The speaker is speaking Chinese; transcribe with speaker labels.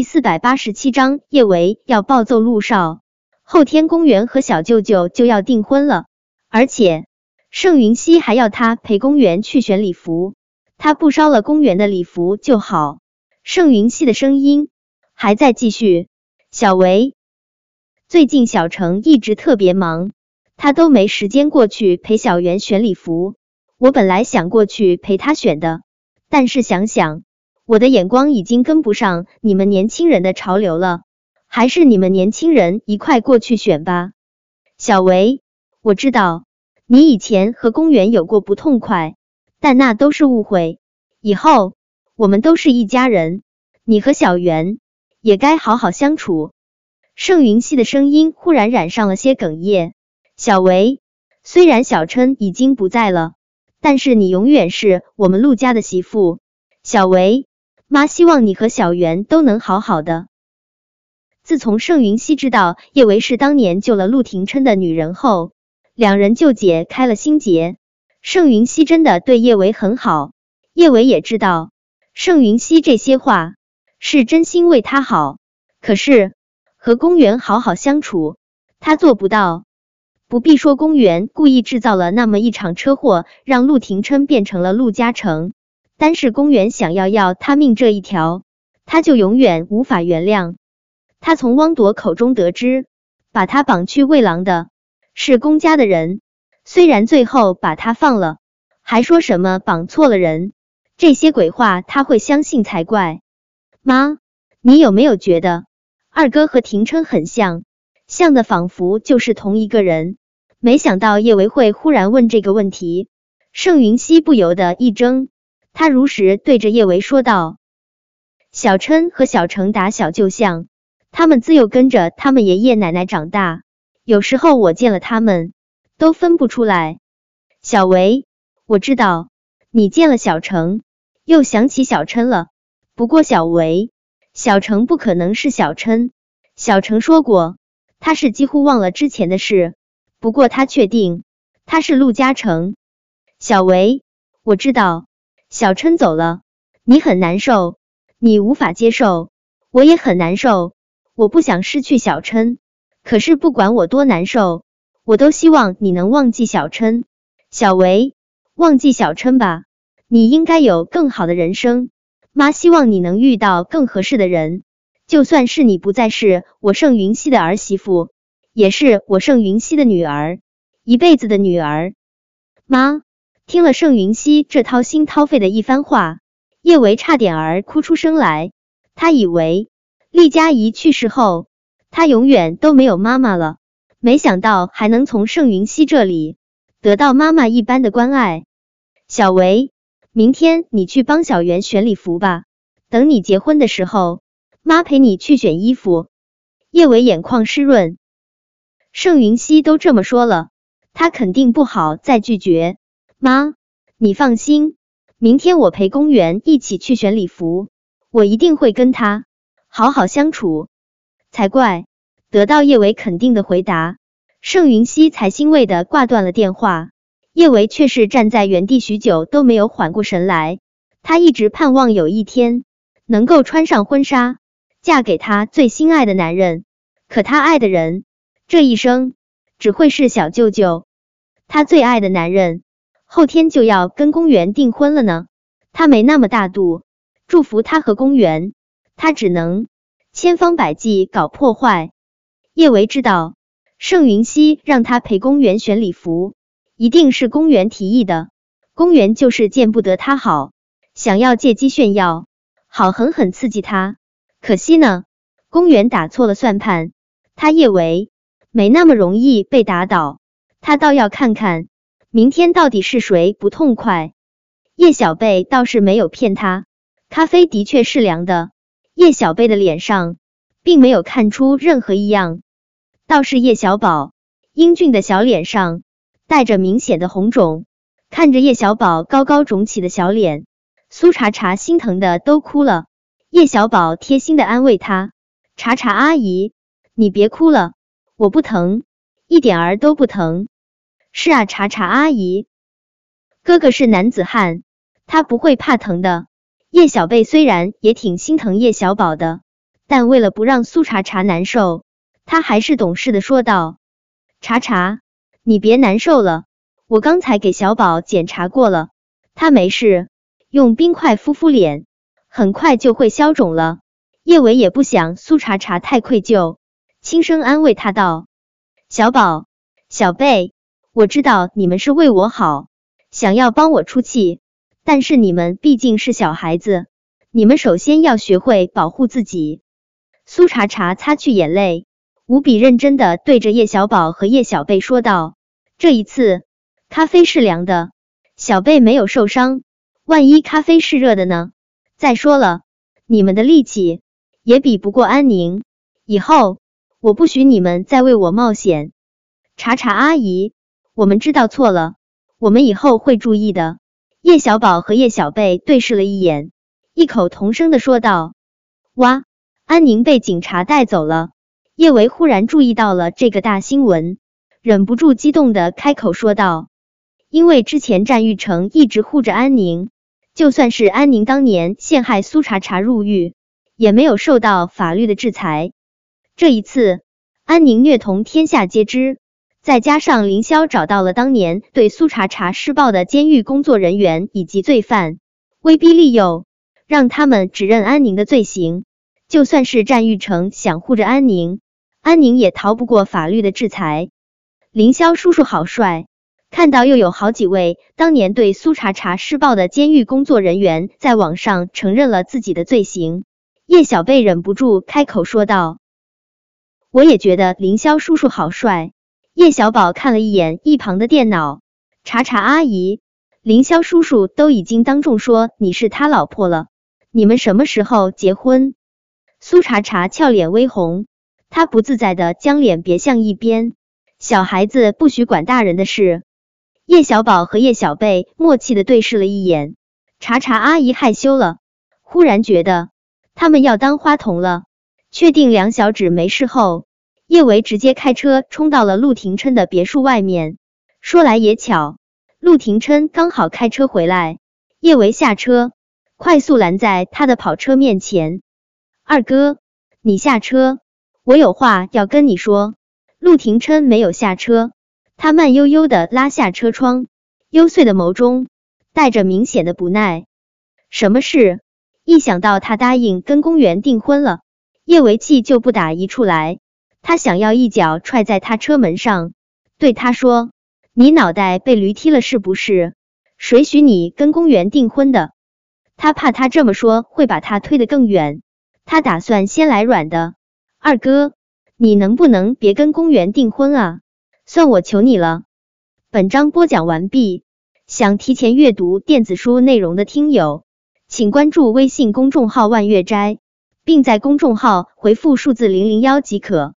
Speaker 1: 第四百八十七章，叶维要暴揍陆少。后天公园和小舅舅就要订婚了，而且盛云熙还要他陪公园去选礼服，他不烧了公园的礼服就好。盛云熙的声音还在继续。小维，最近小程一直特别忙，他都没时间过去陪小圆选礼服。我本来想过去陪他选的，但是想想。我的眼光已经跟不上你们年轻人的潮流了，还是你们年轻人一块过去选吧。小维，我知道你以前和公园有过不痛快，但那都是误会。以后我们都是一家人，你和小袁也该好好相处。盛云熙的声音忽然染上了些哽咽。小维，虽然小琛已经不在了，但是你永远是我们陆家的媳妇。小维。妈希望你和小袁都能好好的。自从盛云熙知道叶维是当年救了陆廷琛的女人后，两人就解开了心结。盛云熙真的对叶维很好，叶维也知道盛云熙这些话是真心为他好。可是和公园好好相处，他做不到。不必说公园故意制造了那么一场车祸，让陆廷琛变成了陆嘉诚。单是公园想要要他命这一条，他就永远无法原谅。他从汪铎口中得知，把他绑去喂狼的是公家的人，虽然最后把他放了，还说什么绑错了人，这些鬼话他会相信才怪。妈，你有没有觉得二哥和廷琛很像，像的仿佛就是同一个人？没想到叶维会忽然问这个问题，盛云熙不由得一怔。他如实对着叶维说道：“小琛和小程打小就像，他们自幼跟着他们爷爷奶奶长大，有时候我见了他们都分不出来。”小维，我知道你见了小程，又想起小琛了。不过小维，小程不可能是小琛。小程说过，他是几乎忘了之前的事。不过他确定他是陆嘉诚。小维，我知道。小琛走了，你很难受，你无法接受，我也很难受。我不想失去小琛，可是不管我多难受，我都希望你能忘记小琛。小维，忘记小琛吧，你应该有更好的人生。妈希望你能遇到更合适的人，就算是你不再是我盛云熙的儿媳妇，也是我盛云熙的女儿，一辈子的女儿。妈。听了盛云熙这掏心掏肺的一番话，叶维差点儿哭出声来。他以为厉佳怡去世后，他永远都没有妈妈了，没想到还能从盛云熙这里得到妈妈一般的关爱。小维，明天你去帮小圆选礼服吧，等你结婚的时候，妈陪你去选衣服。叶维眼眶湿润，盛云熙都这么说了，他肯定不好再拒绝。妈，你放心，明天我陪公园一起去选礼服，我一定会跟他好好相处才怪。得到叶维肯定的回答，盛云熙才欣慰的挂断了电话。叶维却是站在原地许久都没有缓过神来。他一直盼望有一天能够穿上婚纱，嫁给他最心爱的男人。可他爱的人，这一生只会是小舅舅，他最爱的男人。后天就要跟公园订婚了呢，他没那么大度祝福他和公园，他只能千方百计搞破坏。叶维知道盛云熙让他陪公园选礼服，一定是公园提议的。公园就是见不得他好，想要借机炫耀，好狠狠刺激他。可惜呢，公园打错了算盘，他叶维没那么容易被打倒，他倒要看看。明天到底是谁不痛快？叶小贝倒是没有骗他，咖啡的确是凉的。叶小贝的脸上并没有看出任何异样，倒是叶小宝英俊的小脸上带着明显的红肿。看着叶小宝高高肿起的小脸，苏茶茶心疼的都哭了。叶小宝贴心的安慰他：“茶茶阿姨，你别哭了，我不疼，一点儿都不疼。”是啊，查查阿姨，哥哥是男子汉，他不会怕疼的。叶小贝虽然也挺心疼叶小宝的，但为了不让苏茶茶难受，他还是懂事的说道：“茶茶，你别难受了，我刚才给小宝检查过了，他没事，用冰块敷敷脸，很快就会消肿了。”叶伟也不想苏茶茶太愧疚，轻声安慰他道：“小宝，小贝，我知道你们是为我好，想要帮我出气，但是你们毕竟是小孩子，你们首先要学会保护自己。”苏茶茶擦去眼泪，无比认真的对着叶小宝和叶小贝说道：“这一次咖啡是凉的，小贝没有受伤，万一咖啡是热的呢？再说了，你们的力气也比不过安宁，以后我不许你们再为我冒险。”茶茶阿姨，我们知道错了，我们以后会注意的。叶小宝和叶小贝对视了一眼，异口同声的说道：“哇！”安宁被警察带走了，叶维忽然注意到了这个大新闻，忍不住激动的开口说道：“因为之前战玉成一直护着安宁，就算是安宁当年陷害苏茶茶入狱，也没有受到法律的制裁。这一次，安宁虐童天下皆知，再加上凌霄找到了当年对苏茶茶施暴的监狱工作人员以及罪犯，威逼利诱，让他们指认安宁的罪行。”就算是战玉成想护着安宁，安宁也逃不过法律的制裁。凌霄叔叔好帅！看到又有好几位当年对苏茶茶施暴的监狱工作人员在网上承认了自己的罪行，叶小贝忍不住开口说道：“我也觉得凌霄叔叔好帅。”叶小宝看了一眼一旁的电脑，茶茶阿姨，凌霄叔叔都已经当众说你是他老婆了，你们什么时候结婚？苏茶茶俏脸微红，她不自在的将脸别向一边。小孩子不许管大人的事。叶小宝和叶小贝默契的对视了一眼，茶茶阿姨害羞了，忽然觉得他们要当花童了。确定梁小芷没事后，叶维直接开车冲到了陆廷琛的别墅外面。说来也巧，陆廷琛刚好开车回来，叶维下车，快速拦在他的跑车面前。二哥，你下车，我有话要跟你说。陆廷琛没有下车，他慢悠悠的拉下车窗，幽邃的眸中带着明显的不耐。什么事？一想到他答应跟公园订婚了，叶维气就不打一处来。他想要一脚踹在他车门上，对他说：“你脑袋被驴踢了是不是？谁许你跟公园订婚的？”他怕他这么说会把他推得更远。他打算先来软的，二哥，你能不能别跟公园订婚啊？算我求你了。本章播讲完毕，想提前阅读电子书内容的听友，请关注微信公众号万月斋，并在公众号回复数字零零幺即可。